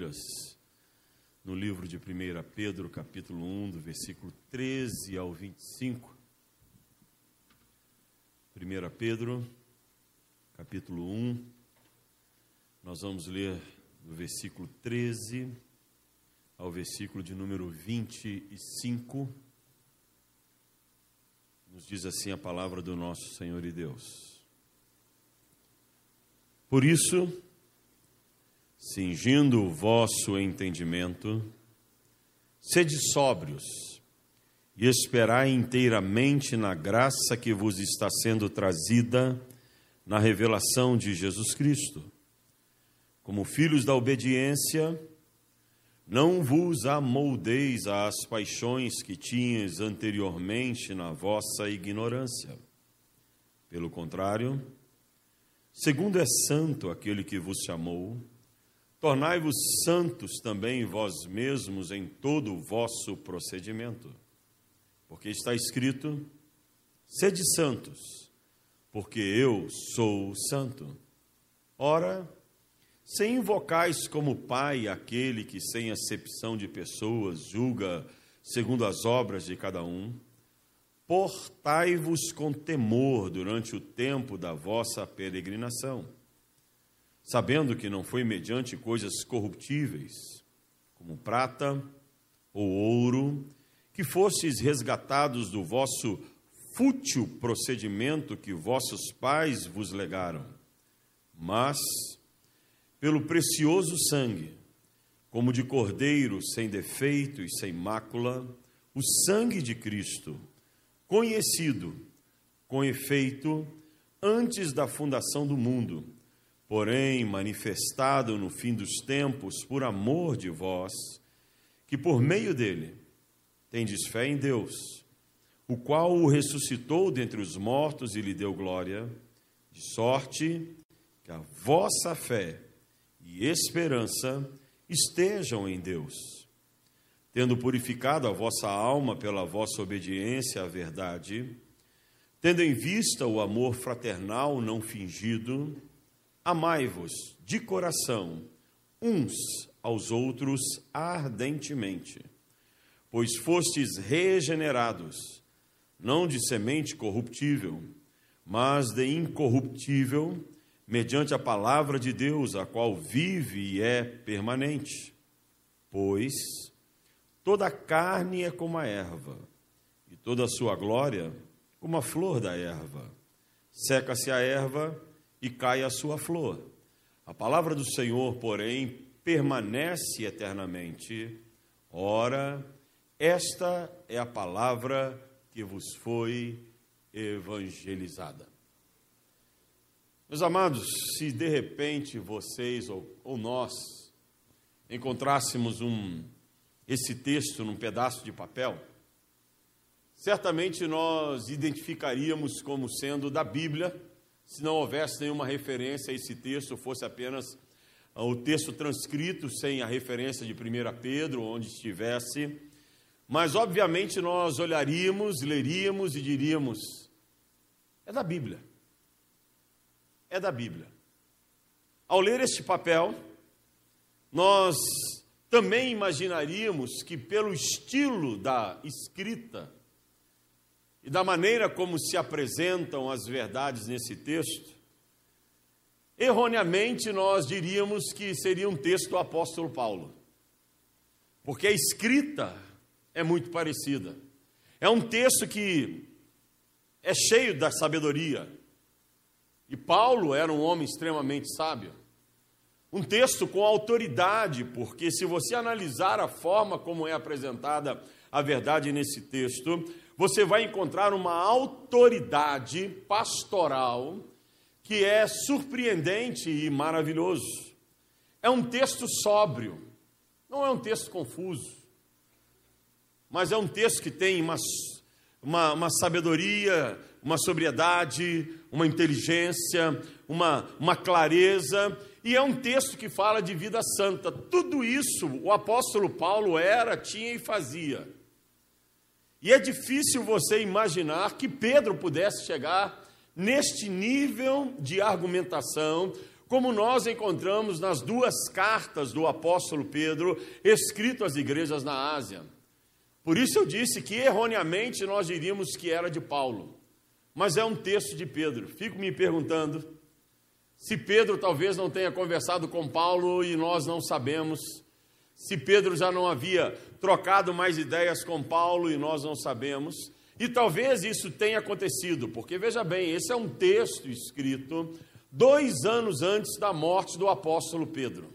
Bíblias no livro de 1 Pedro, capítulo 1, do versículo 13 ao 25. 1 Pedro, capítulo 1, nós vamos ler do versículo 13 ao versículo de número 25. Nos diz assim a palavra do nosso Senhor e Deus. Por isso, cingindo o vosso entendimento, sede sóbrios e esperai inteiramente na graça que vos está sendo trazida na revelação de Jesus Cristo. Como filhos da obediência, não vos amoldeis às paixões que tinhas anteriormente na vossa ignorância. Pelo contrário, segundo é santo aquele que vos chamou, Tornai-vos santos também vós mesmos em todo o vosso procedimento. Porque está escrito: sede santos, porque eu sou santo. Ora, se invocais como Pai aquele que, sem acepção de pessoas, julga segundo as obras de cada um, portai-vos com temor durante o tempo da vossa peregrinação sabendo que não foi mediante coisas corruptíveis, como prata ou ouro, que fostes resgatados do vosso fútil procedimento que vossos pais vos legaram, mas pelo precioso sangue, como de cordeiro sem defeito e sem mácula, o sangue de Cristo, conhecido com efeito antes da fundação do mundo porém manifestado no fim dos tempos por amor de vós, que por meio dele tendes fé em Deus, o qual o ressuscitou dentre os mortos e lhe deu glória, de sorte que a vossa fé e esperança estejam em Deus. Tendo purificado a vossa alma pela vossa obediência à verdade, tendo em vista o amor fraternal não fingido, Amai-vos de coração uns aos outros ardentemente, pois fostes regenerados, não de semente corruptível, mas de incorruptível, mediante a palavra de Deus, a qual vive e é permanente. Pois toda a carne é como a erva, e toda a sua glória como a flor da erva. Seca-se a erva, e cai a sua flor. A palavra do Senhor, porém, permanece eternamente. Ora, esta é a palavra que vos foi evangelizada. Meus amados, se de repente vocês ou, ou nós encontrássemos um, esse texto num pedaço de papel, certamente nós identificaríamos como sendo da Bíblia se não houvesse nenhuma referência a esse texto, fosse apenas ah, o texto transcrito sem a referência de 1 Pedro, onde estivesse. Mas, obviamente, nós olharíamos, leríamos e diríamos: é da Bíblia. É da Bíblia. Ao ler este papel, nós também imaginaríamos que, pelo estilo da escrita, e da maneira como se apresentam as verdades nesse texto, erroneamente nós diríamos que seria um texto do apóstolo Paulo, porque a escrita é muito parecida. É um texto que é cheio da sabedoria, e Paulo era um homem extremamente sábio. Um texto com autoridade, porque se você analisar a forma como é apresentada a verdade nesse texto, você vai encontrar uma autoridade pastoral que é surpreendente e maravilhoso. É um texto sóbrio, não é um texto confuso, mas é um texto que tem uma, uma, uma sabedoria, uma sobriedade, uma inteligência, uma, uma clareza, e é um texto que fala de vida santa. Tudo isso o apóstolo Paulo era, tinha e fazia. E é difícil você imaginar que Pedro pudesse chegar neste nível de argumentação como nós encontramos nas duas cartas do apóstolo Pedro, escrito às igrejas na Ásia. Por isso eu disse que erroneamente nós diríamos que era de Paulo, mas é um texto de Pedro. Fico me perguntando se Pedro talvez não tenha conversado com Paulo e nós não sabemos, se Pedro já não havia trocado mais ideias com Paulo e nós não sabemos. E talvez isso tenha acontecido, porque veja bem, esse é um texto escrito dois anos antes da morte do apóstolo Pedro.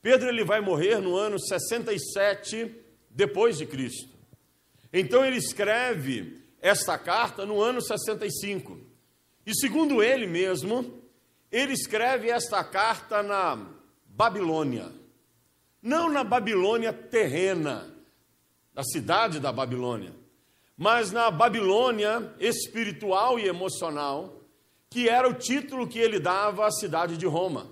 Pedro ele vai morrer no ano 67 depois de Cristo. Então ele escreve esta carta no ano 65. E segundo ele mesmo, ele escreve esta carta na Babilônia. Não na Babilônia terrena, da cidade da Babilônia, mas na Babilônia espiritual e emocional, que era o título que ele dava à cidade de Roma.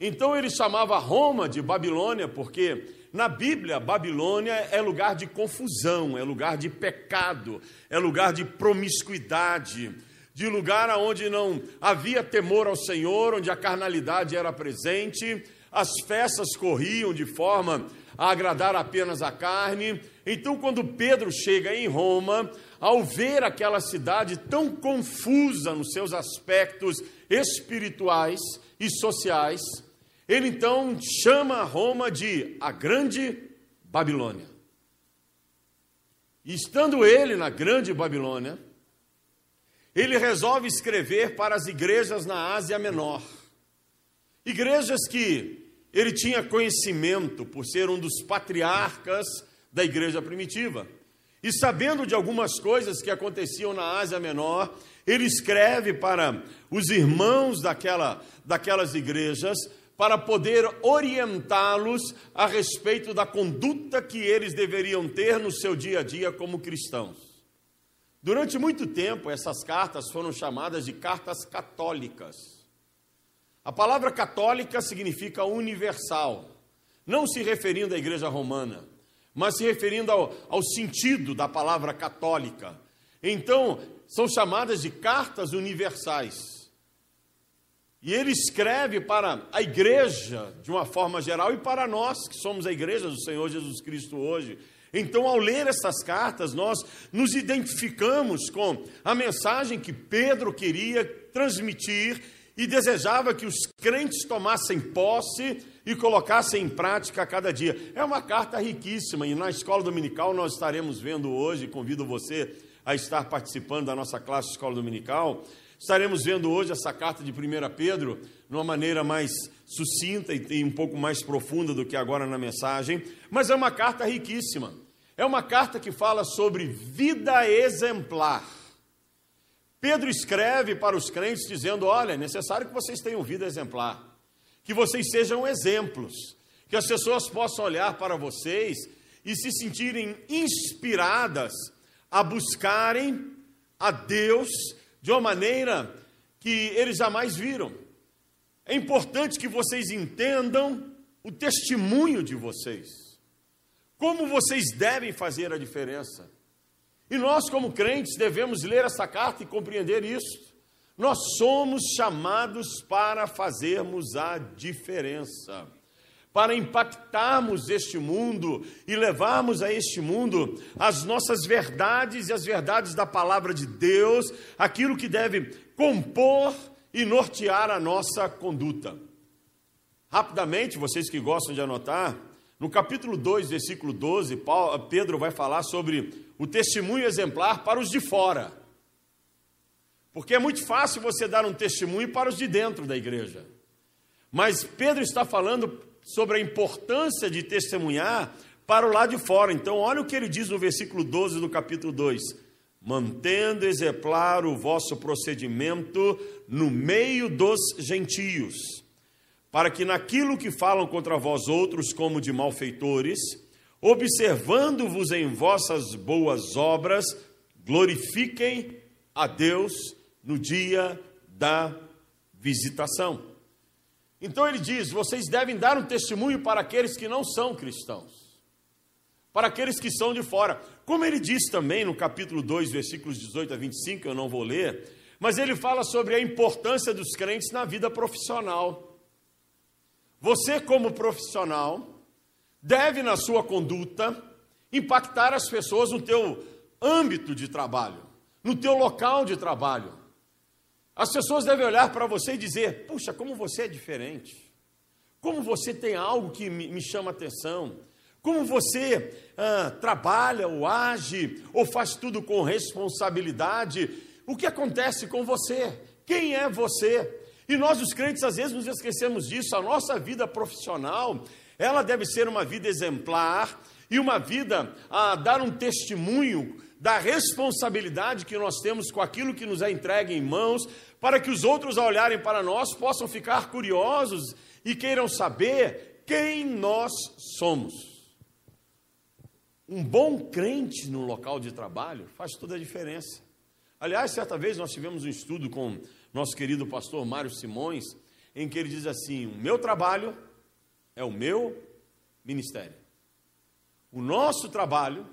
Então ele chamava Roma de Babilônia, porque na Bíblia, Babilônia é lugar de confusão, é lugar de pecado, é lugar de promiscuidade, de lugar onde não havia temor ao Senhor, onde a carnalidade era presente, as festas corriam de forma a agradar apenas a carne. Então, quando Pedro chega em Roma, ao ver aquela cidade tão confusa nos seus aspectos espirituais e sociais, ele então chama Roma de a Grande Babilônia. Estando ele na Grande Babilônia, ele resolve escrever para as igrejas na Ásia Menor. Igrejas que ele tinha conhecimento por ser um dos patriarcas da igreja primitiva. E sabendo de algumas coisas que aconteciam na Ásia Menor, ele escreve para os irmãos daquela, daquelas igrejas para poder orientá-los a respeito da conduta que eles deveriam ter no seu dia a dia como cristãos. Durante muito tempo, essas cartas foram chamadas de cartas católicas. A palavra católica significa universal, não se referindo à igreja romana mas se referindo ao, ao sentido da palavra católica. Então, são chamadas de cartas universais. E ele escreve para a igreja, de uma forma geral, e para nós, que somos a igreja do Senhor Jesus Cristo hoje. Então, ao ler essas cartas, nós nos identificamos com a mensagem que Pedro queria transmitir e desejava que os crentes tomassem posse e colocassem em prática a cada dia. É uma carta riquíssima e na escola dominical nós estaremos vendo hoje, convido você a estar participando da nossa classe escola dominical. Estaremos vendo hoje essa carta de 1 Pedro de uma maneira mais sucinta e um pouco mais profunda do que agora na mensagem, mas é uma carta riquíssima. É uma carta que fala sobre vida exemplar. Pedro escreve para os crentes dizendo: Olha, é necessário que vocês tenham vida exemplar que vocês sejam exemplos, que as pessoas possam olhar para vocês e se sentirem inspiradas a buscarem a Deus de uma maneira que eles jamais viram. É importante que vocês entendam o testemunho de vocês, como vocês devem fazer a diferença. E nós, como crentes, devemos ler essa carta e compreender isso. Nós somos chamados para fazermos a diferença, para impactarmos este mundo e levarmos a este mundo as nossas verdades e as verdades da palavra de Deus, aquilo que deve compor e nortear a nossa conduta. Rapidamente, vocês que gostam de anotar, no capítulo 2, versículo 12, Pedro vai falar sobre o testemunho exemplar para os de fora. Porque é muito fácil você dar um testemunho para os de dentro da igreja. Mas Pedro está falando sobre a importância de testemunhar para o lado de fora. Então, olha o que ele diz no versículo 12 do capítulo 2: Mantendo exemplar o vosso procedimento no meio dos gentios, para que naquilo que falam contra vós outros como de malfeitores, observando-vos em vossas boas obras, glorifiquem a Deus no dia da visitação. Então ele diz: vocês devem dar um testemunho para aqueles que não são cristãos, para aqueles que são de fora. Como ele diz também no capítulo 2, versículos 18 a 25, eu não vou ler, mas ele fala sobre a importância dos crentes na vida profissional. Você, como profissional, deve, na sua conduta, impactar as pessoas no teu âmbito de trabalho, no teu local de trabalho. As pessoas devem olhar para você e dizer: puxa, como você é diferente. Como você tem algo que me, chama atenção. Como você ah, trabalha ou age ou faz tudo com responsabilidade. O que acontece com você? Quem é você? E nós, os crentes, às vezes nos esquecemos disso. A nossa vida profissional, ela deve ser uma vida exemplar e uma vida a dar um testemunho da responsabilidade que nós temos com aquilo que nos é entregue em mãos, para que os outros, ao olharem para nós, possam ficar curiosos e queiram saber quem nós somos. Um bom crente no local de trabalho faz toda a diferença. Aliás, certa vez nós tivemos um estudo com nosso querido pastor Mário Simões, em que ele diz assim: O meu trabalho é o meu ministério. O nosso trabalho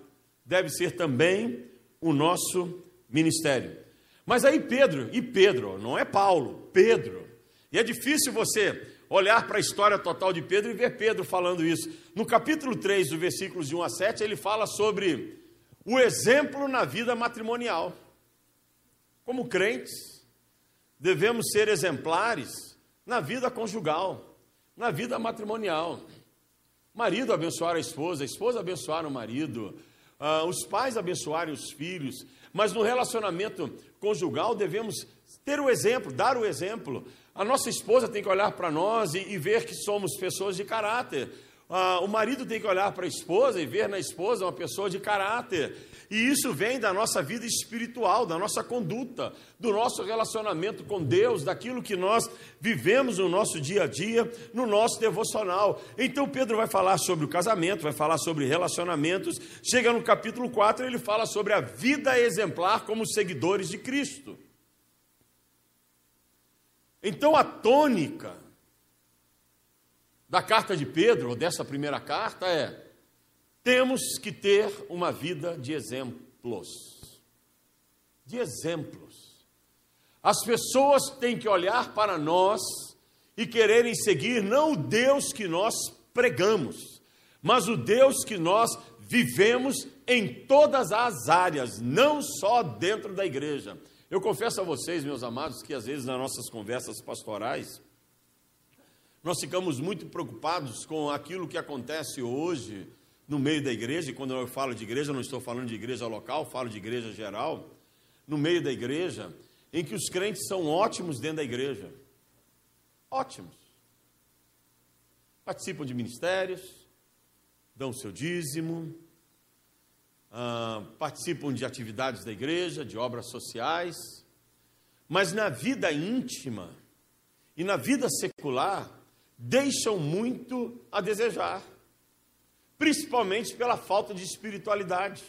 deve ser também o nosso ministério. Mas aí Pedro, e Pedro, não é Paulo, Pedro. E é difícil você olhar para a história total de Pedro e ver Pedro falando isso. No capítulo 3, do versículos de 1 a 7, ele fala sobre o exemplo na vida matrimonial. Como crentes, devemos ser exemplares na vida conjugal, na vida matrimonial. Marido abençoar a esposa, a esposa abençoar o marido, uh, os pais abençoarem os filhos, mas no relacionamento conjugal devemos ter o exemplo, dar o exemplo. A nossa esposa tem que olhar para nós e, e, ver que somos pessoas de caráter. Ah, o marido tem que olhar para a esposa e ver na esposa uma pessoa de caráter. E isso vem da nossa vida espiritual, da nossa conduta, do nosso relacionamento com Deus, daquilo que nós vivemos no nosso dia a dia, no nosso devocional. Então Pedro vai falar sobre o casamento, vai falar sobre relacionamentos. Chega no capítulo 4, ele fala sobre a vida exemplar como seguidores de Cristo. Então a tônica da carta de Pedro, ou dessa primeira carta, é: temos que ter uma vida de exemplos. De exemplos. As pessoas têm que olhar para nós e quererem seguir não o Deus que nós pregamos, mas o Deus que nós vivemos em todas as áreas, não só dentro da igreja. Eu confesso a vocês, meus amados, que às vezes nas nossas conversas pastorais, nós ficamos muito preocupados com aquilo que acontece hoje no meio da igreja, e quando eu falo de igreja, não estou falando de igreja local, falo de igreja geral, no meio da igreja, em que os crentes são ótimos dentro da igreja. Ótimos. Participam de ministérios, dão seu dízimo, ah, participam de atividades da igreja, de obras sociais, mas na vida íntima e na vida secular deixam muito a desejar, principalmente pela falta de espiritualidade.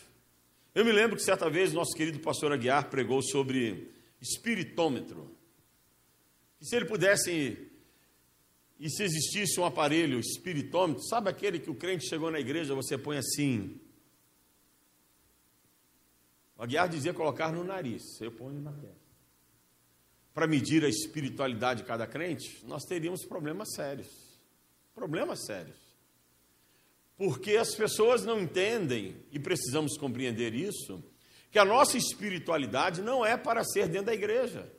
Eu me lembro que certa vez nosso querido pastor Aguiar pregou sobre espiritômetro. E se ele pudesse, e se existisse um aparelho espiritômetro, sabe aquele que o crente chegou na igreja, você põe assim, o Aguiar dizia colocar no nariz, eu ponho na testa. Para medir a espiritualidade de cada crente, nós teríamos problemas sérios. Problemas sérios. Porque as pessoas não entendem, e precisamos compreender isso, que a nossa espiritualidade não é para ser dentro da igreja,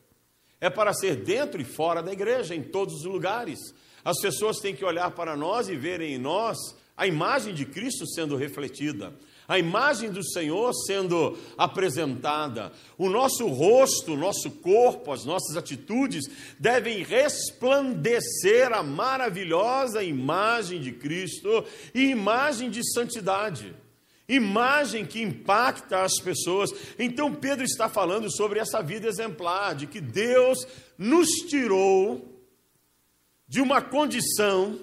é para ser dentro e fora da igreja, em todos os lugares. As pessoas têm que olhar para nós e verem em nós a imagem de Cristo sendo refletida a imagem do Senhor sendo apresentada, o nosso rosto, o nosso corpo, as nossas atitudes devem resplandecer a maravilhosa imagem de Cristo e imagem de santidade. Imagem que impacta as pessoas. Então, Pedro está falando sobre essa vida exemplar, de que Deus nos tirou de uma condição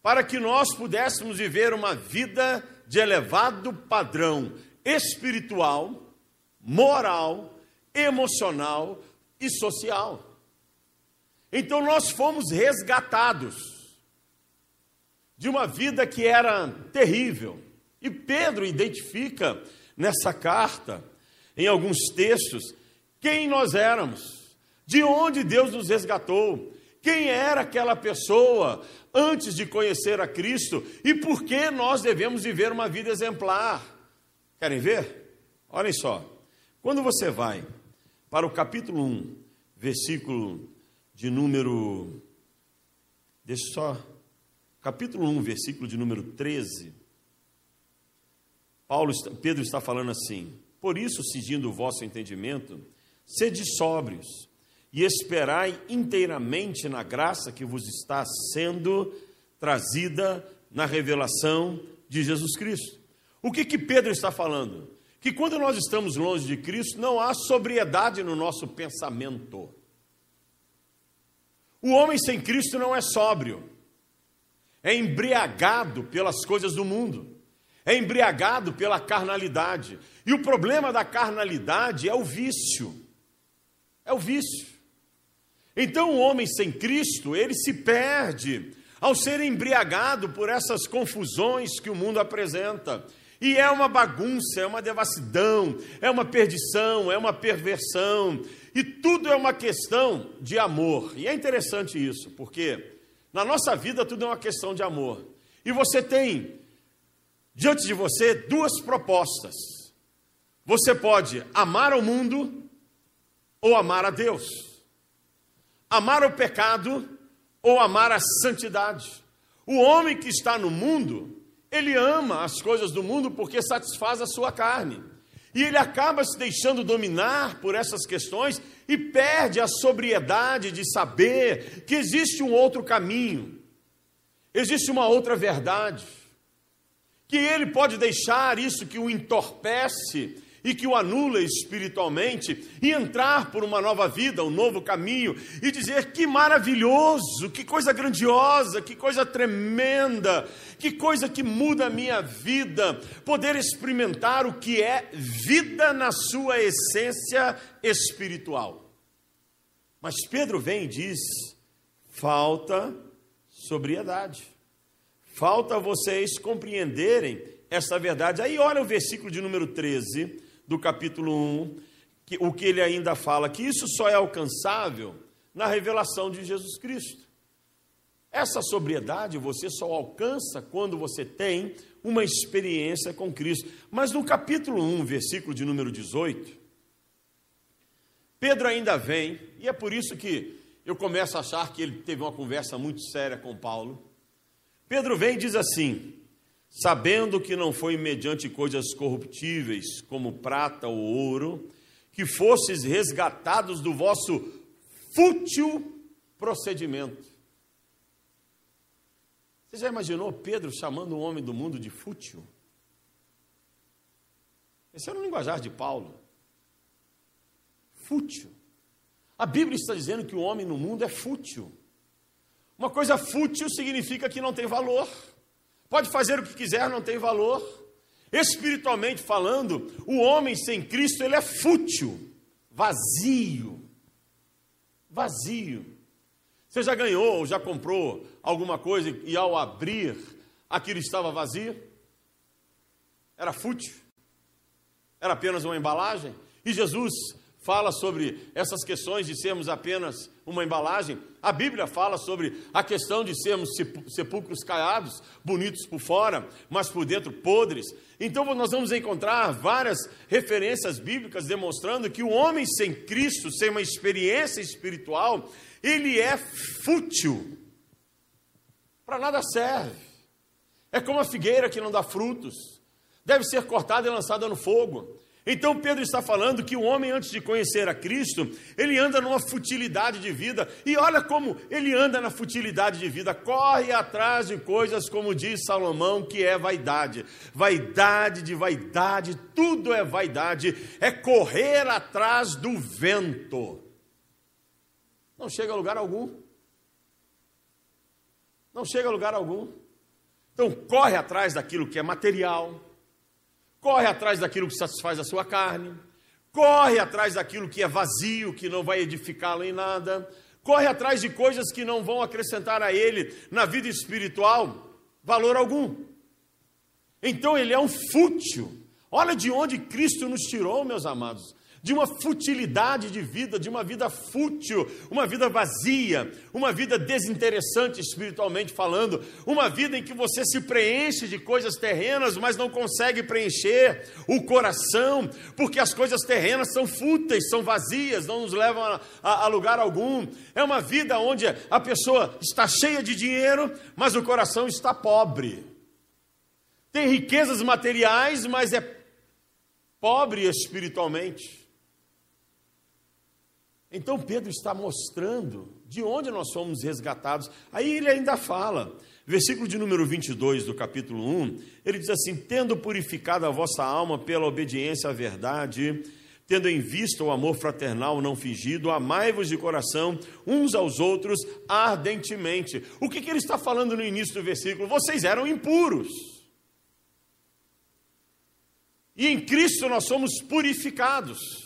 para que nós pudéssemos viver uma vida de elevado padrão espiritual, moral, emocional e social. Então nós fomos resgatados de uma vida que era terrível. E Pedro identifica nessa carta, em alguns textos, quem nós éramos, de onde Deus nos resgatou, quem era aquela pessoa antes de conhecer a Cristo e por que nós devemos viver uma vida exemplar. Querem ver? Olhem só. Quando você vai para o capítulo 1, versículo de número. Deixa só. Capítulo 1, versículo de número 13. Paulo, Pedro está falando assim: Por isso, seguindo o vosso entendimento, sede sóbrios e esperai inteiramente na graça que vos está sendo trazida na revelação de Jesus Cristo. O que que Pedro está falando? Que quando nós estamos longe de Cristo, não há sobriedade no nosso pensamento. O homem sem Cristo não é sóbrio, é embriagado pelas coisas do mundo é embriagado pela carnalidade. E o problema da carnalidade é o vício. É o vício. Então o homem sem Cristo, ele se perde ao ser embriagado por essas confusões que o mundo apresenta. E é uma bagunça, é uma devassidão, é uma perdição, é uma perversão, e tudo é uma questão de amor. E é interessante isso, porque na nossa vida tudo é uma questão de amor. E você tem diante de você duas propostas. Você pode amar o mundo ou amar a Deus. Amar o pecado ou amar a santidade. O homem que está no mundo, ele ama as coisas do mundo porque satisfaz a sua carne. E ele acaba se deixando dominar por essas questões e perde a sobriedade de saber que existe um outro caminho, existe uma outra verdade que ele pode deixar isso que o entorpece e que o anula espiritualmente e entrar por uma nova vida, um novo caminho e dizer que maravilhoso, que coisa grandiosa, que coisa tremenda, que coisa que muda a minha vida, poder experimentar o que é vida na sua essência espiritual. Mas Pedro vem e diz: falta sobriedade. Falta vocês compreenderem essa verdade. Aí olha o versículo de número 13 do capítulo 1, que, o que ele ainda fala, que isso só é alcançável na revelação de Jesus Cristo. Essa sobriedade você só alcança quando você tem uma experiência com Cristo. Mas no capítulo 1, versículo de número 18, Pedro ainda vem, e é por isso que eu começo a achar que ele teve uma conversa muito séria com Paulo. Pedro vem e diz assim: sabendo que não foi mediante coisas corruptíveis, como prata ou ouro, que fostes resgatados do vosso fútil procedimento. Você já imaginou Pedro chamando um homem do mundo de fútil? Esse era o linguajar de Paulo. Fútil. A Bíblia está dizendo que o homem no mundo é fútil. Uma coisa fútil significa que não tem valor. Pode fazer o que quiser, não tem valor. Espiritualmente falando, o homem sem Cristo ele é fútil, vazio. Vazio. Você já ganhou ou já comprou alguma coisa e ao abrir aquilo estava vazio? Era fútil? Era apenas uma embalagem? E Jesus fala sobre essas questões de sermos apenas uma embalagem. A Bíblia fala sobre a questão de sermos sepulcros caiados, bonitos por fora, mas por dentro podres. Então nós vamos encontrar várias referências bíblicas demonstrando que o homem sem Cristo, sem uma experiência espiritual, ele é fútil. Para nada serve. É como a figueira que não dá frutos. Deve ser cortada e lançada no fogo. Então Pedro está falando que o homem, antes de conhecer a Cristo, ele anda numa futilidade de vida, e olha como ele anda na futilidade de vida, corre atrás de coisas, como diz Salomão, que é vaidade. Vaidade de vaidade, tudo é vaidade, é correr atrás do vento. Não chega a lugar algum. Não chega a lugar algum. Então corre atrás daquilo que é material corre atrás daquilo que satisfaz a sua carne, corre atrás daquilo que é vazio, que não vai edificá-lo em nada, corre atrás de coisas que não vão acrescentar a ele na vida espiritual valor algum. Então ele é um fútil. Olha de onde Cristo nos tirou, meus amados. De uma futilidade de vida, de uma vida fútil, uma vida vazia, uma vida desinteressante espiritualmente falando, uma vida em que você se preenche de coisas terrenas, mas não consegue preencher o coração, porque as coisas terrenas são fúteis, são vazias, não nos levam a, a, a lugar algum. É uma vida onde a pessoa está cheia de dinheiro, mas o coração está pobre. Tem riquezas materiais, mas é pobre espiritualmente. Então Pedro está mostrando de onde nós somos resgatados. Aí ele ainda fala, versículo de número 22 do capítulo 1, ele diz assim: Tendo purificado a vossa alma pela obediência à verdade, tendo em vista o amor fraternal não fingido, amai-vos de coração uns aos outros ardentemente. O que, que ele está falando no início do versículo? Vocês eram impuros. E em Cristo nós somos purificados.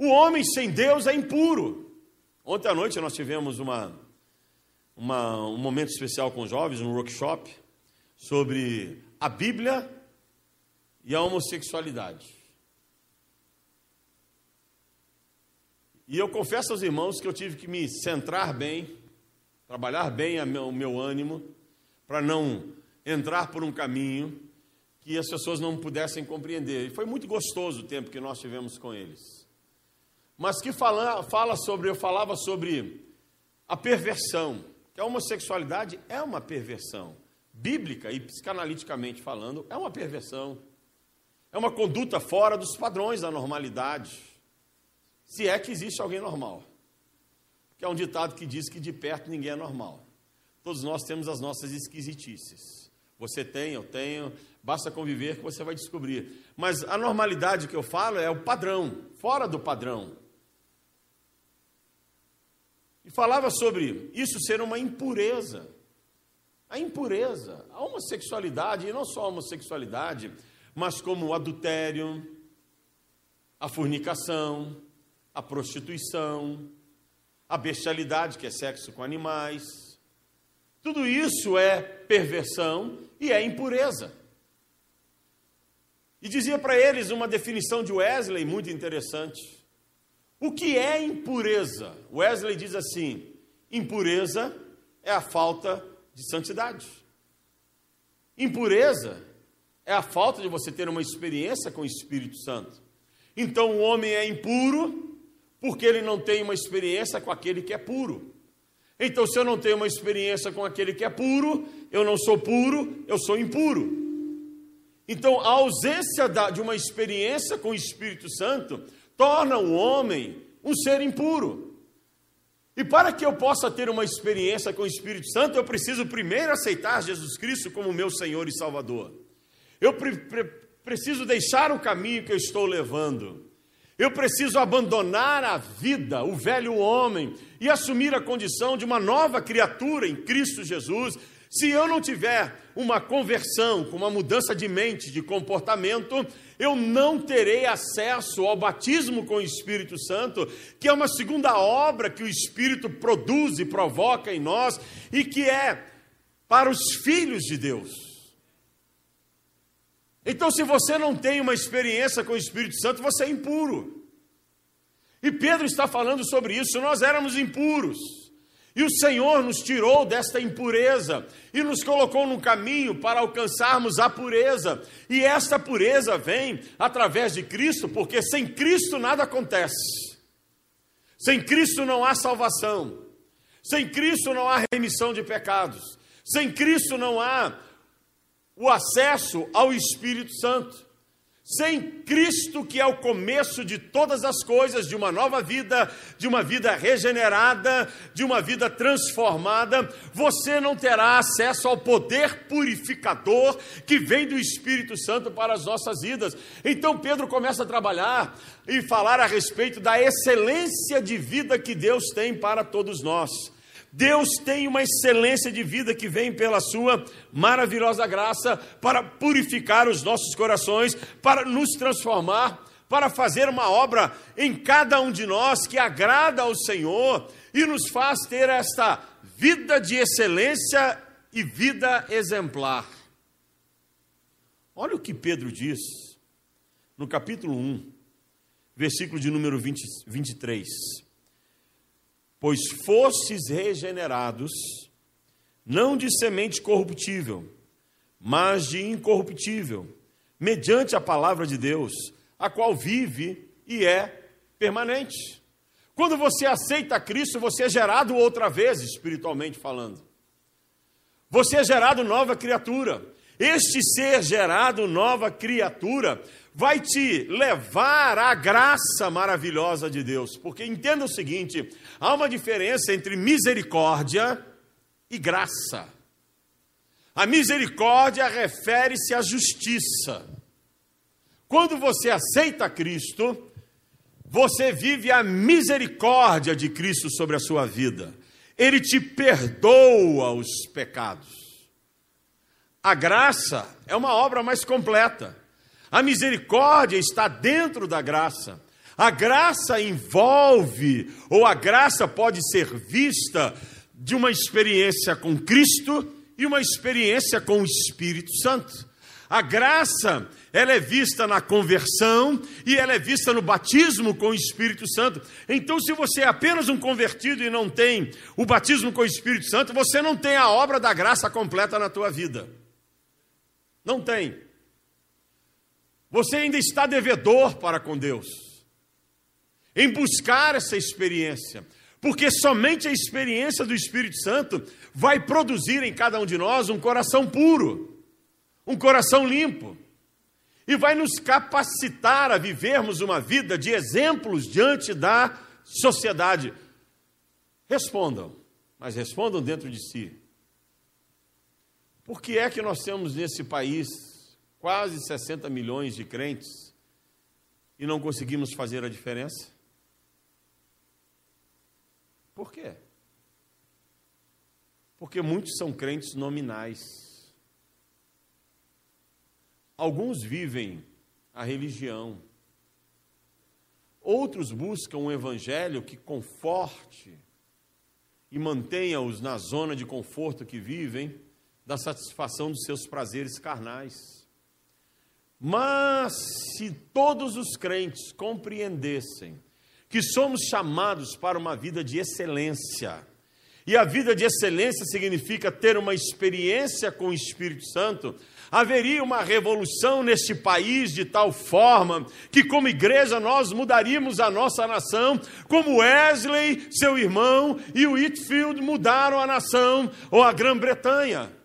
O homem sem Deus é impuro. Ontem à noite nós tivemos uma, uma, um momento especial com jovens, um workshop, sobre a Bíblia e a homossexualidade. E eu confesso aos irmãos que eu tive que me centrar bem, trabalhar bem o meu ânimo, para não entrar por um caminho que as pessoas não pudessem compreender. E foi muito gostoso o tempo que nós tivemos com eles mas que fala, fala sobre, eu falava sobre a perversão, que a homossexualidade é uma perversão, bíblica e psicanaliticamente falando, é uma perversão. É uma conduta fora dos padrões da normalidade. Se é que existe alguém normal. Que é um ditado que diz que de perto ninguém é normal. Todos nós temos as nossas esquisitices. Você tem, eu tenho, basta conviver que você vai descobrir. Mas a normalidade que eu falo é o padrão, fora do padrão. E falava sobre isso ser uma impureza. A impureza, a homossexualidade, e não só a homossexualidade, mas como o adultério, a fornicação, a prostituição, a bestialidade, que é sexo com animais. Tudo isso é perversão e é impureza. E dizia para eles uma definição de Wesley muito interessante. O que é impureza? Wesley diz assim: impureza é a falta de santidade. Impureza é a falta de você ter uma experiência com o Espírito Santo. Então o homem é impuro porque ele não tem uma experiência com aquele que é puro. Então, se eu não tenho uma experiência com aquele que é puro, eu não sou puro, eu sou impuro. Então, a ausência de uma experiência com o Espírito Santo torna o homem um ser impuro. E para que eu possa ter uma experiência com o Espírito Santo, eu preciso primeiro aceitar Jesus Cristo como meu Senhor e Salvador. Eu pre pre preciso deixar o caminho que eu estou levando. Eu preciso abandonar a vida, o velho homem, e assumir a condição de uma nova criatura em Cristo Jesus, se eu não tiver uma conversão, com uma mudança de mente, de comportamento, eu não terei acesso ao batismo com o Espírito Santo, que é uma segunda obra que o Espírito produz e provoca em nós e que é para os filhos de Deus. Então, se você não tem uma experiência com o Espírito Santo, você é impuro. E Pedro está falando sobre isso. Nós éramos impuros. E o Senhor nos tirou desta impureza e nos colocou no caminho para alcançarmos a pureza. E esta pureza vem através de Cristo, porque sem Cristo nada acontece. Sem Cristo não há salvação. Sem Cristo não há remissão de pecados. Sem Cristo não há o acesso ao Espírito Santo. Sem Cristo, que é o começo de todas as coisas, de uma nova vida, de uma vida regenerada, de uma vida transformada, você não terá acesso ao poder purificador que vem do Espírito Santo para as nossas vidas. Então Pedro começa a trabalhar e falar a respeito da excelência de vida que Deus tem para todos nós. Deus tem uma excelência de vida que vem pela Sua maravilhosa graça para purificar os nossos corações, para nos transformar, para fazer uma obra em cada um de nós que agrada ao Senhor e nos faz ter esta vida de excelência e vida exemplar. Olha o que Pedro diz no capítulo 1, versículo de número 20, 23. Pois fostes regenerados, não de semente corruptível, mas de incorruptível, mediante a palavra de Deus, a qual vive e é permanente. Quando você aceita Cristo, você é gerado outra vez, espiritualmente falando. Você é gerado nova criatura. Este ser gerado nova criatura vai te levar à graça maravilhosa de Deus. Porque entenda o seguinte: há uma diferença entre misericórdia e graça. A misericórdia refere-se à justiça. Quando você aceita Cristo, você vive a misericórdia de Cristo sobre a sua vida. Ele te perdoa os pecados. A graça é uma obra mais completa. A misericórdia está dentro da graça. A graça envolve, ou a graça pode ser vista de uma experiência com Cristo e uma experiência com o Espírito Santo. A graça, ela é vista na conversão e ela é vista no batismo com o Espírito Santo. Então, se você é apenas um convertido e não tem o batismo com o Espírito Santo, você não tem a obra da graça completa na tua vida. Não tem. Você ainda está devedor para com Deus em buscar essa experiência, porque somente a experiência do Espírito Santo vai produzir em cada um de nós um coração puro um coração limpo, e vai nos capacitar a vivermos uma vida de exemplos diante da sociedade. Respondam, mas respondam dentro de si. Por que é que nós temos nesse país quase 60 milhões de crentes e não conseguimos fazer a diferença? Por quê? Porque muitos são crentes nominais. Alguns vivem a religião, outros buscam um evangelho que conforte e mantenha-os na zona de conforto que vivem, da satisfação dos seus prazeres carnais. Mas se todos os crentes compreendessem que somos chamados para uma vida de excelência, e a vida de excelência significa ter uma experiência com o Espírito Santo, haveria uma revolução neste país de tal forma que, como igreja, nós mudaríamos a nossa nação, como Wesley, seu irmão, e o Whitfield mudaram a nação, ou a Grã-Bretanha.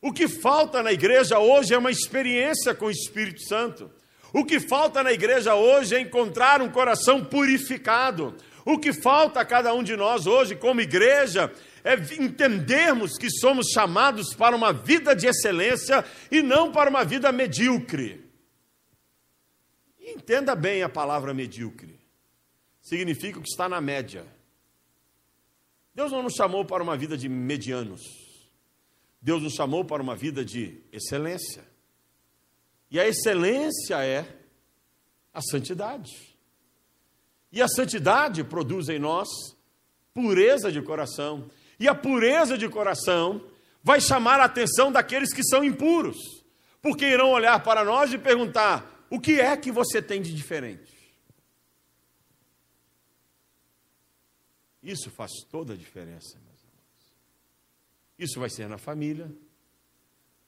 O que falta na igreja hoje é uma experiência com o Espírito Santo. O que falta na igreja hoje é encontrar um coração purificado. O que falta a cada um de nós hoje, como igreja, é entendermos que somos chamados para uma vida de excelência e não para uma vida medíocre. entenda bem a palavra medíocre. Significa o que está na média. Deus não nos chamou para uma vida de medianos. Deus nos chamou para uma vida de excelência. E a excelência é a santidade. E a santidade produz em nós pureza de coração. E a pureza de coração vai chamar a atenção daqueles que são impuros, porque irão olhar para nós e perguntar: o que é que você tem de diferente? Isso faz toda a diferença. Isso vai ser na família,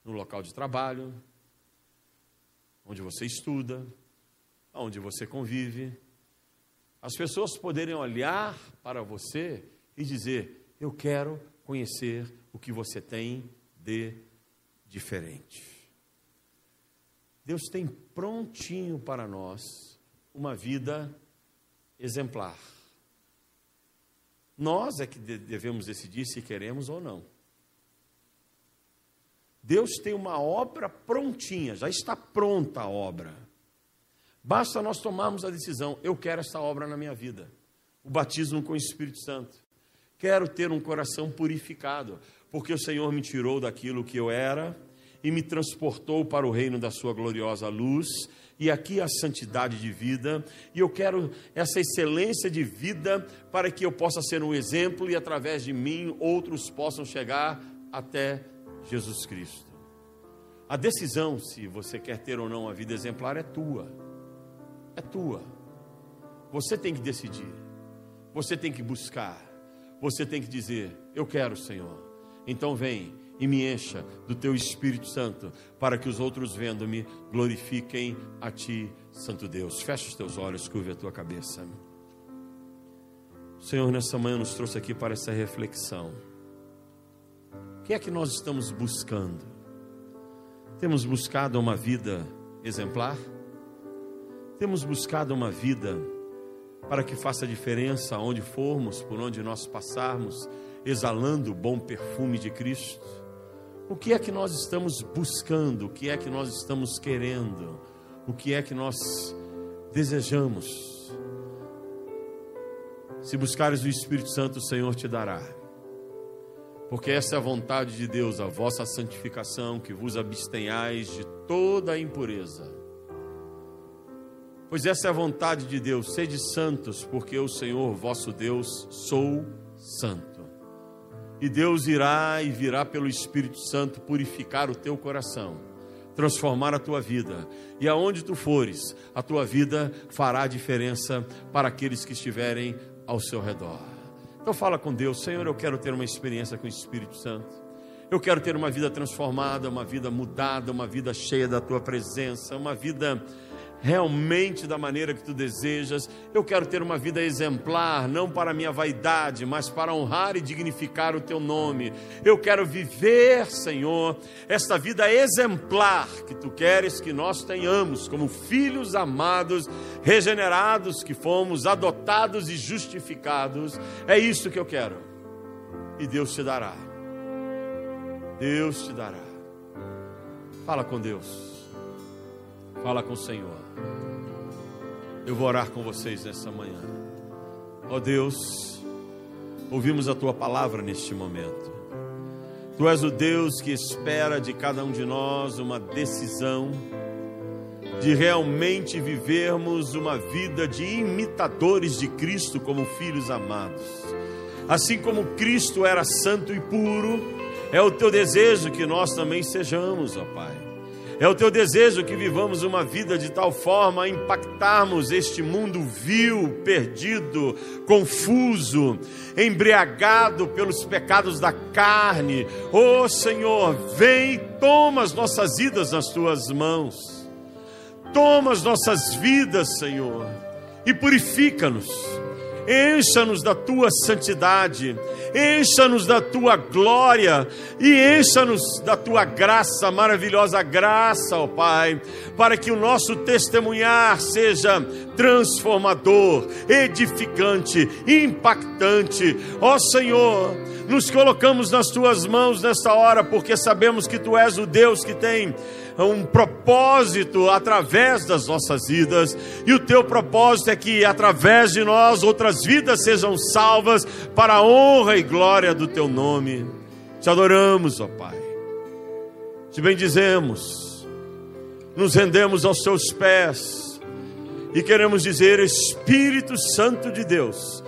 no local de trabalho, onde você estuda, onde você convive. As pessoas poderem olhar para você e dizer: eu quero conhecer o que você tem de diferente. Deus tem prontinho para nós uma vida exemplar. Nós é que devemos decidir se queremos ou não. Deus tem uma obra prontinha, já está pronta a obra. Basta nós tomarmos a decisão: eu quero essa obra na minha vida. O batismo com o Espírito Santo. Quero ter um coração purificado, porque o Senhor me tirou daquilo que eu era e me transportou para o reino da Sua gloriosa luz. E aqui a santidade de vida, e eu quero essa excelência de vida para que eu possa ser um exemplo e através de mim outros possam chegar até Jesus Cristo. A decisão se você quer ter ou não uma vida exemplar é tua. É tua. Você tem que decidir. Você tem que buscar. Você tem que dizer: Eu quero, Senhor. Então vem e me encha do teu Espírito Santo, para que os outros vendo-me glorifiquem a ti, Santo Deus. Fecha os teus olhos, curva a tua cabeça. O Senhor, nessa manhã, nos trouxe aqui para essa reflexão. Que é que nós estamos buscando? Temos buscado uma vida exemplar? Temos buscado uma vida para que faça diferença aonde formos, por onde nós passarmos, exalando o bom perfume de Cristo? O que é que nós estamos buscando? O que é que nós estamos querendo? O que é que nós desejamos? Se buscares o Espírito Santo, o Senhor te dará. Porque essa é a vontade de Deus, a vossa santificação, que vos abstenhais de toda a impureza. Pois essa é a vontade de Deus, sede santos, porque o Senhor vosso Deus sou santo. E Deus irá e virá pelo Espírito Santo purificar o teu coração, transformar a tua vida. E aonde tu fores, a tua vida fará diferença para aqueles que estiverem ao seu redor. Então fala com Deus, Senhor, eu quero ter uma experiência com o Espírito Santo. Eu quero ter uma vida transformada, uma vida mudada, uma vida cheia da tua presença, uma vida realmente da maneira que tu desejas. Eu quero ter uma vida exemplar, não para minha vaidade, mas para honrar e dignificar o teu nome. Eu quero viver, Senhor, esta vida exemplar que tu queres que nós tenhamos como filhos amados, regenerados que fomos, adotados e justificados. É isso que eu quero. E Deus te dará. Deus te dará. Fala com Deus. Fala com o Senhor. Eu vou orar com vocês nessa manhã. Ó oh Deus, ouvimos a tua palavra neste momento. Tu és o Deus que espera de cada um de nós uma decisão de realmente vivermos uma vida de imitadores de Cristo como filhos amados. Assim como Cristo era santo e puro, é o teu desejo que nós também sejamos, ó Pai. É o teu desejo que vivamos uma vida de tal forma a impactarmos este mundo vil, perdido, confuso, embriagado pelos pecados da carne. Oh Senhor, vem e toma as nossas vidas nas tuas mãos. Toma as nossas vidas, Senhor, e purifica-nos. Encha-nos da tua santidade encha-nos da tua glória e encha-nos da tua graça, maravilhosa graça, ó Pai, para que o nosso testemunhar seja transformador, edificante, impactante. Ó Senhor, nos colocamos nas tuas mãos nesta hora, porque sabemos que tu és o Deus que tem um propósito através das nossas vidas, e o teu propósito é que através de nós outras vidas sejam salvas para a honra e glória do teu nome. Te adoramos, ó Pai, te bendizemos, nos rendemos aos teus pés. E queremos dizer: Espírito Santo de Deus,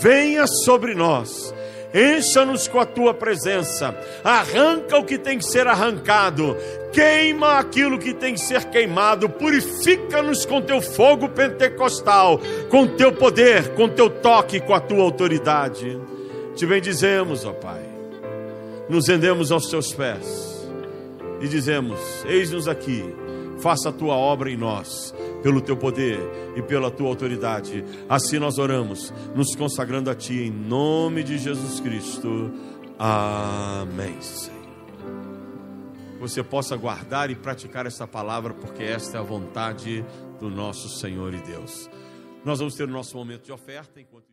venha sobre nós encha-nos com a tua presença, arranca o que tem que ser arrancado, queima aquilo que tem que ser queimado, purifica-nos com teu fogo pentecostal, com teu poder, com teu toque, com a tua autoridade. Te bendizemos, ó Pai, nos rendemos aos teus pés e dizemos: Eis-nos aqui, faça a tua obra em nós pelo teu poder e pela tua autoridade. Assim nós oramos, nos consagrando a ti em nome de Jesus Cristo. Amém. Senhor. Você possa guardar e praticar essa palavra, porque esta é a vontade do nosso Senhor e Deus. Nós vamos ter o nosso momento de oferta enquanto